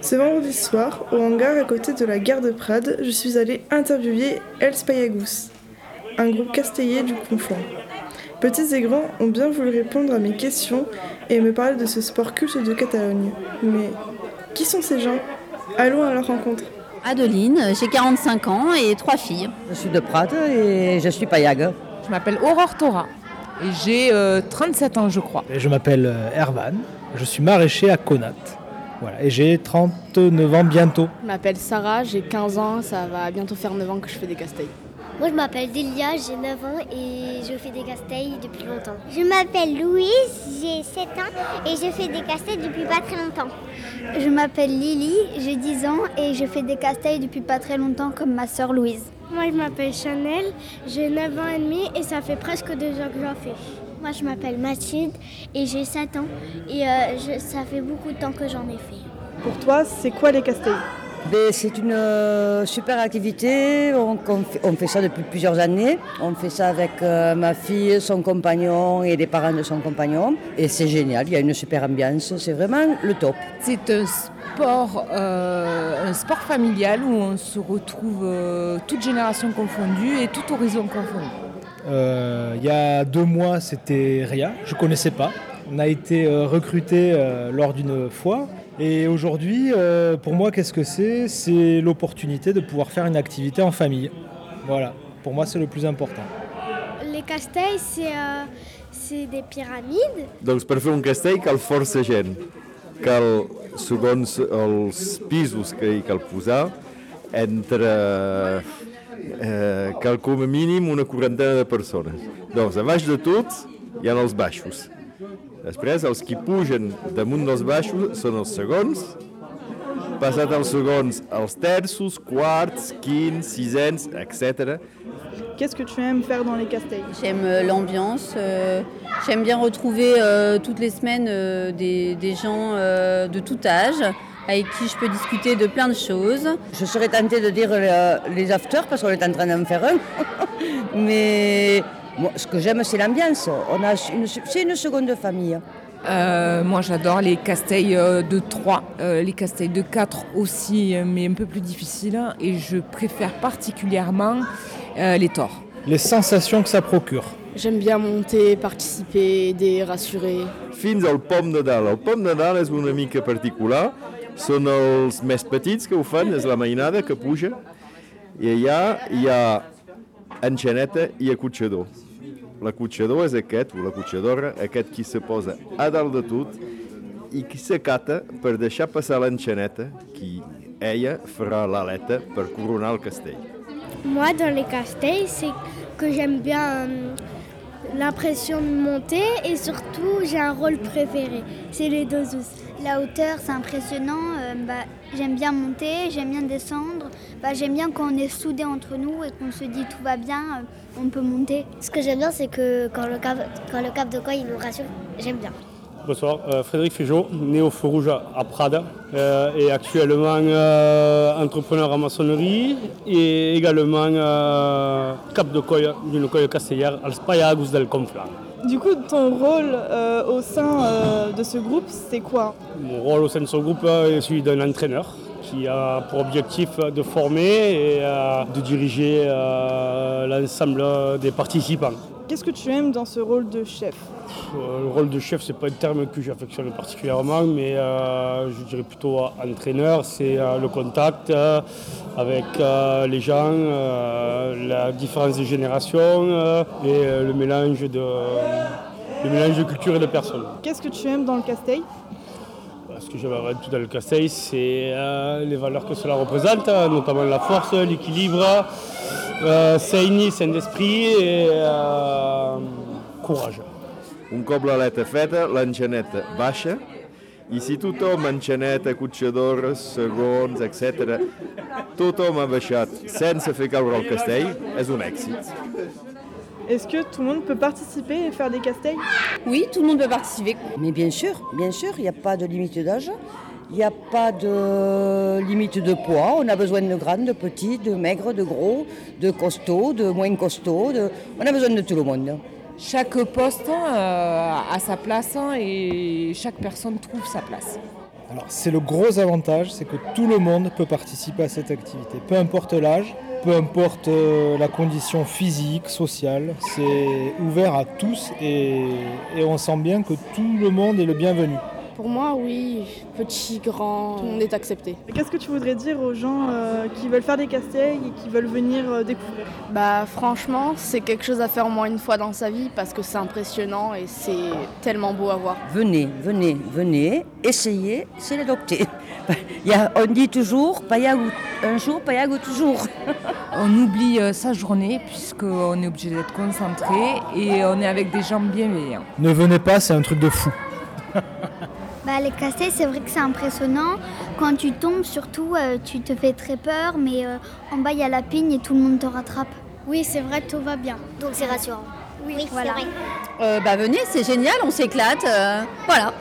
Ce vendredi soir, au hangar à côté de la gare de Prades, je suis allée interviewer Els Payagus, un groupe castellé du Conflent. Petits et grands ont bien voulu répondre à mes questions et me parler de ce sport culte de Catalogne. Mais qui sont ces gens? Allons à leur rencontre. Adeline, j'ai 45 ans et trois filles. Je suis de Prades et je suis payag. Je m'appelle Aurore Tora et j'ai 37 ans je crois. Et je m'appelle Ervan, je suis maraîcher à Conat. Voilà, et j'ai 39 ans bientôt. Je m'appelle Sarah, j'ai 15 ans, ça va bientôt faire 9 ans que je fais des castailles. Moi je m'appelle Delia, j'ai 9 ans et je fais des castailles depuis longtemps. Je m'appelle Louise, j'ai 7 ans et je fais des castailles depuis pas très longtemps. Je m'appelle Lily, j'ai 10 ans et je fais des castailles depuis pas très longtemps comme ma sœur Louise. Moi je m'appelle Chanel, j'ai 9 ans et demi et ça fait presque 2 ans que j'en fais. Moi je m'appelle Mathilde et j'ai 7 ans et euh, je, ça fait beaucoup de temps que j'en ai fait. Pour toi, c'est quoi les castailles ben, C'est une euh, super activité, on, on, fait, on, fait, ça depuis plusieurs années. On fait ça avec euh, ma fille, son compagnon et les parents de son compagnon. Et c'est génial, il y a une super ambiance, c'est vraiment le top. C'est un sport, euh, un sport familial où on se retrouve euh, toutes générations confondues et tout horizon confondu. Euh, il y a deux mois, c'était rien, je ne connaissais pas. On a été recruté lors d'une foire et aujourd'hui, euh, pour moi, qu'est-ce que c'est? C'est l'opportunité de pouvoir faire une activité en famille. Voilà, pour moi, c'est le plus important. Les castells, c'est euh, des pyramides. Donc, per fer un castell cal força gent. Cal, segons els pisos que hi cal posar, entre eh, cal com a mínim una quarantena de persones. Doncs, a baix de tot, hi ha els baixos. Després, els qui pugen damunt dels baixos són els segons, passat els segons, els terços, quarts, quints, sisens, etc. Qu'est-ce que tu aimes faire dans les castells? J'aime l'ambiance, euh, j'aime bien retrouver euh, toutes les semaines euh, des, des, gens de tout âge avec qui je peux discuter de plein de choses. Je serais tentée de dire les afters parce qu'on est en train d'en faire un, mais moi, ce que j'aime, c'est l'ambiance. On a une, c'est une seconde famille. Euh, moi, j'adore les casteils de 3, euh, les casteils de 4 aussi, mais un peu plus difficiles. Et je préfère particulièrement euh, les tors. Les sensations que ça procure. J'aime bien monter, participer, aider, rassurer. Fins al pom Nadal. El pom Nadal és una mica particular. Són els més petits que ho fan, és la mainada que puja. I allà hi ha enxaneta i acotxador. L'acotxador és aquest, o l'acotxadora, aquest qui se posa a dalt de tot i qui s'acata per deixar passar l'enxaneta, qui ella farà l'aleta per coronar el castell. Moi, dans les castells, c'est que j'aime bien l'impression de monter et surtout, j'ai un rôle préféré, c'est les dos La hauteur, c'est impressionnant. Euh, bah, j'aime bien monter, j'aime bien descendre. Bah, j'aime bien quand on est soudés entre nous et qu'on se dit tout va bien, euh, on peut monter. Ce que j'aime bien, c'est que quand le cap, quand le cap de quoi il nous rassure, j'aime bien. Bonsoir, euh, Frédéric Figeot, né au Feu Rouge à Prades euh, et actuellement euh, entrepreneur en maçonnerie et également euh, cap de coille d'une coille castellère als Paiagus del Conflent. Du coup, ton rôle au sein de ce groupe, c'est quoi? Mon rôle au sein de ce groupe est celui d'un entraîneur qui a pour objectif de former et de diriger l'ensemble des participants. Qu'est-ce que tu aimes dans ce rôle de chef euh, Le rôle de chef, c'est pas un terme que j'affectionne particulièrement, mais euh, je dirais plutôt entraîneur, c'est euh, le contact euh, avec les gens, la différence de génération euh, et le mélange de, le mélange de culture et de personnes. Qu'est-ce que tu aimes dans le Casteil ce que j'aime avant tout dans le Casteil, c'est les valeurs que cela représente, notamment la force, l'équilibre, euh, Saint Saint-Esprit et euh, courage. Un cop l'aleta feta, l'enxaneta baixa, i si tothom, enxaneta, cotxador, segons, etc., tothom ha baixat sense fer caure el castell, és un èxit. Est-ce que tout le monde peut participer et faire des casteils Oui, tout le monde peut participer. Mais bien sûr, bien sûr, il n'y a pas de limite d'âge. Il n'y a pas de limite de poids. On a besoin de grands, de petits, de maigres, de gros, de costauds, de moins costauds. De... On a besoin de tout le monde. Chaque poste euh, a sa place et chaque personne trouve sa place. Alors c'est le gros avantage, c'est que tout le monde peut participer à cette activité, peu importe l'âge, peu importe euh, la condition physique, sociale, c'est ouvert à tous et, et on sent bien que tout le monde est le bienvenu. Pour moi, oui, petit, grand, tout le monde est accepté. Qu'est-ce que tu voudrais dire aux gens euh, qui veulent faire des casse-têtes et qui veulent venir euh, découvrir? Bah franchement, c'est quelque chose à faire au moins une fois dans sa vie parce que c'est impressionnant et c'est tellement beau à voir. Venez, venez, venez, essayez, c'est l'adopter. Il y a, on dit toujours, payago un jour, payago toujours. On oublie euh, sa journée puisqu'on est obligé d'être concentré et on est avec des gens bienveillants. Ne venez pas, c'est un truc de fou. Bah, les casse-têtes, c'est vrai que c'est impressionnant. Quand tu tombes, surtout, euh, tu te fais très peur, mais euh, en bas, il y a la pigne et tout le monde te rattrape. Oui, c'est vrai, tout va bien. Donc c'est rassurant. Oui, Oui, voilà. c'est vrai. Euh, bah venez, c'est génial, on s'éclate. euh, voilà.